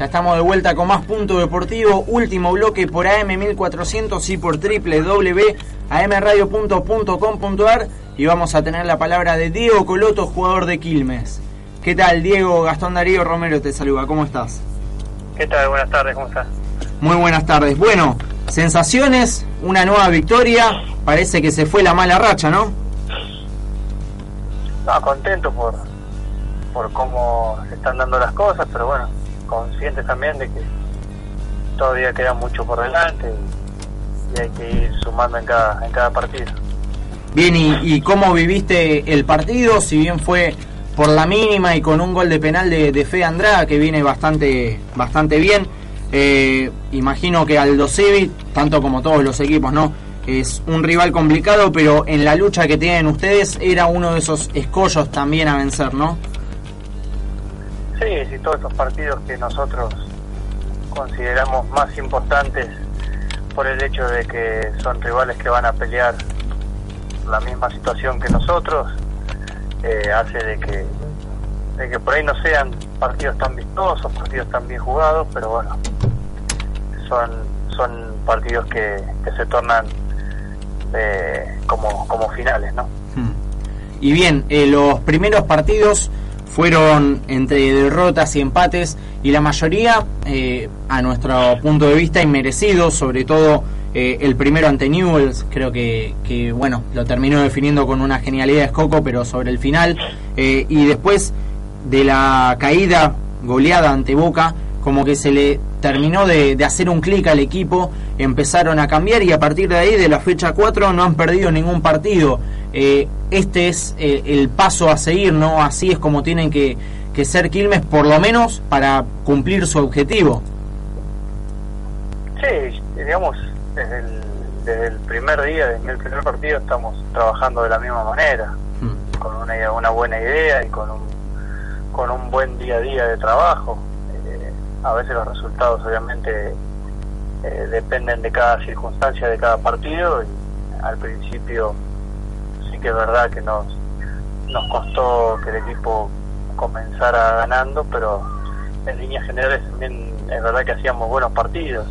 Ya estamos de vuelta con más Punto Deportivo, último bloque por AM 1400 y por www.amradio.com.ar y vamos a tener la palabra de Diego Coloto, jugador de Quilmes. ¿Qué tal, Diego? Gastón Darío Romero te saluda, ¿cómo estás? ¿Qué tal? Buenas tardes, ¿cómo estás? Muy buenas tardes. Bueno, sensaciones, una nueva victoria, parece que se fue la mala racha, ¿no? No, contento por, por cómo se están dando las cosas, pero bueno, conscientes también de que todavía queda mucho por delante y, hay que ir sumando en cada, en cada partido. Bien, ¿y, cómo viviste el partido? Si bien fue por la mínima y con un gol de penal de, de Fe Andrada que viene bastante, bastante bien, eh, imagino que Aldo Civi, tanto como todos los equipos, ¿no? Es un rival complicado, pero en la lucha que tienen ustedes era uno de esos escollos también a vencer, ¿no? Sí, sí, todos estos partidos que nosotros consideramos más importantes por el hecho de que son rivales que van a pelear la misma situación que nosotros, eh, hace de que, de que por ahí no sean partidos tan vistosos, partidos tan bien jugados, pero bueno, son, son partidos que, se tornan eh, como, como finales, ¿no? Hmm. Y bien, eh, los primeros partidos fueron entre derrotas y empates y la mayoría, eh, a nuestro punto de vista, inmerecidos, sobre todo eh, el primero ante Newells, creo que, que, bueno, lo terminó definiendo con una genialidad de Escoco, pero sobre el final, eh, y después de la caída goleada ante Boca, como que se le terminó de, de hacer un clic al equipo, empezaron a cambiar y a partir de ahí, de la fecha 4, no han perdido ningún partido. Eh, este es eh, el paso a seguir, ¿no? Así es como tienen que, que ser Quilmes, por lo menos para cumplir su objetivo. Sí, digamos, desde el, desde el primer día, desde el primer partido, estamos trabajando de la misma manera, hmm. con una, una buena idea y con un, con un buen día a día de trabajo. Eh, a veces los resultados, obviamente, dependen de cada circunstancia de cada partido y al principio que es verdad que nos, nos costó que el equipo comenzara ganando, pero en líneas generales también es verdad que hacíamos buenos partidos,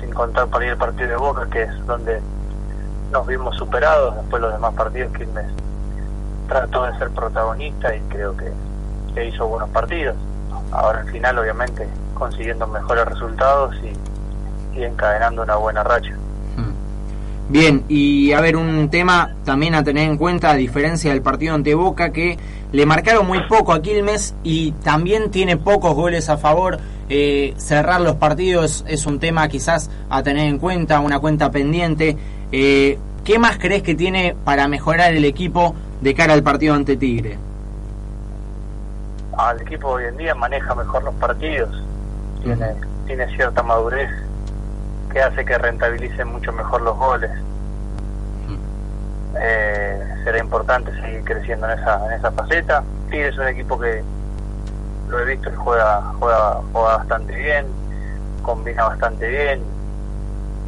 sin contar para ir el partido de Boca, que es donde nos vimos superados, después los demás partidos Quilmes trató de ser protagonista y creo que, que hizo buenos partidos. Ahora al final obviamente consiguiendo mejores resultados y, y encadenando una buena racha. Bien, y a ver, un tema también a tener en cuenta, a diferencia del partido ante Boca, que le marcaron muy poco a Quilmes y también tiene pocos goles a favor. Eh, cerrar los partidos es un tema quizás a tener en cuenta, una cuenta pendiente. Eh, ¿Qué más crees que tiene para mejorar el equipo de cara al partido ante Tigre? El equipo hoy en día maneja mejor los partidos, tiene, tiene cierta madurez que hace que rentabilicen mucho mejor los goles. Eh, será importante seguir creciendo en esa, en esa faceta. Tigre es un equipo que lo he visto que juega, juega, juega bastante bien, combina bastante bien.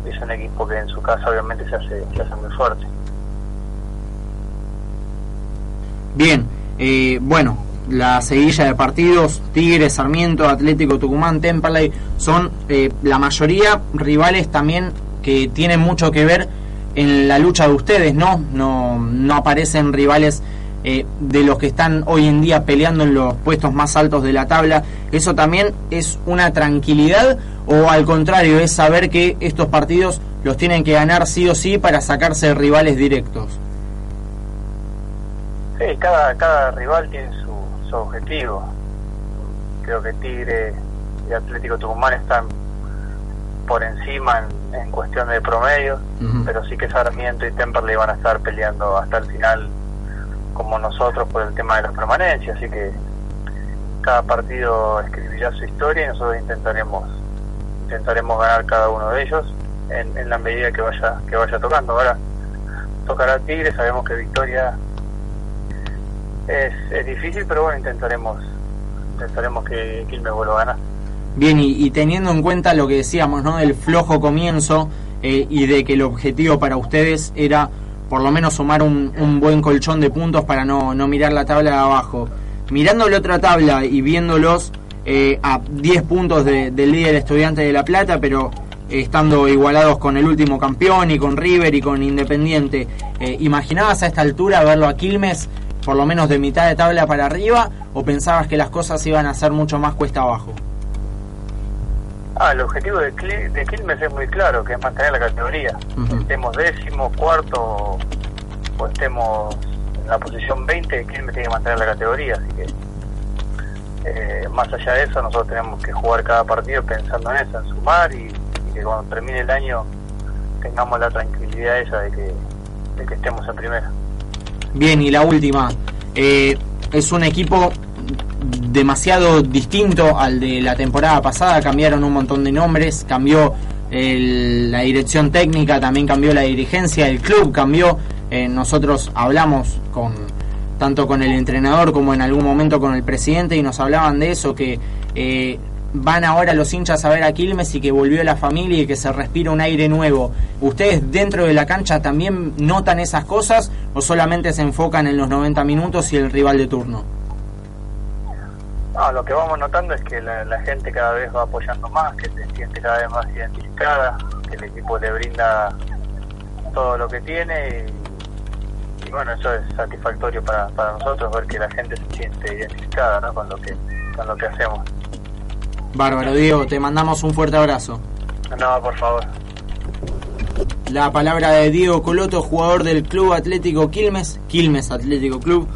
Es un equipo que en su casa obviamente se hace, se hace muy fuerte. Bien, eh, bueno, la seguilla de partidos, Tigres, Sarmiento, Atlético Tucumán, Temperley, son eh, la mayoría rivales también que tienen mucho que ver en la lucha de ustedes, ¿no? No, no aparecen rivales eh, de los que están hoy en día peleando en los puestos más altos de la tabla. ¿Eso también es una tranquilidad o al contrario es saber que estos partidos los tienen que ganar sí o sí para sacarse rivales directos? Sí, cada, cada rival tiene su su objetivo. Creo que Tigre y Atlético Tucumán están por encima en, cuestión de promedio, pero sí que Sarmiento y Temperley van a estar peleando hasta el final como nosotros por el tema de la permanencia, así que cada partido escribirá su historia y nosotros intentaremos intentaremos ganar cada uno de ellos en, en la medida que vaya que vaya tocando. Ahora tocará Tigre, sabemos que Victoria es, difícil, pero bueno, intentaremos intentaremos que Quilmes vuelva a ganar. Bien, y, teniendo en cuenta lo que decíamos, ¿no? Del flojo comienzo eh, y de que el objetivo para ustedes era por lo menos sumar un, un buen colchón de puntos para no, no mirar la tabla de abajo. Mirando la otra tabla y viéndolos eh, a 10 puntos del líder estudiante de La Plata, pero estando igualados con el último campeón y con River y con Independiente. Eh, ¿Imaginabas a esta altura verlo a Quilmes por lo menos de mitad de tabla para arriba o pensabas que las cosas iban a ser mucho más cuesta abajo? Ah, el objetivo de, Quilmes es muy claro, que es mantener la categoría. Estemos décimo, cuarto o estemos en la posición 20, Quilmes tiene que mantener la categoría, así que eh, más allá de eso nosotros tenemos que jugar cada partido pensando en eso, en sumar y que cuando termine el año tengamos la tranquilidad esa de que, de que estemos en primera. Bien, y la última, eh, es un equipo demasiado distinto al de la temporada pasada, cambiaron un montón de nombres, cambió la dirección técnica, también cambió la dirigencia, el club cambió, eh, nosotros hablamos con tanto con el entrenador como en algún momento con el presidente y nos hablaban de eso, que eh, van ahora los hinchas a ver a Quilmes y que volvió la familia y que se respira un aire nuevo. ¿Ustedes dentro de la cancha también notan esas cosas o solamente se enfocan en los 90 minutos y el rival de turno? No, lo que vamos notando es que la, gente cada vez va apoyando más, que se siente cada vez más identificada, que el equipo le brinda todo lo que tiene y, bueno, eso es satisfactorio para, nosotros ver que la gente se siente identificada con lo que hacemos. Bárbaro, Diego, te mandamos un fuerte abrazo. No, por favor. La palabra de Diego Coloto, jugador del Club Atlético Quilmes, Quilmes Atlético Club.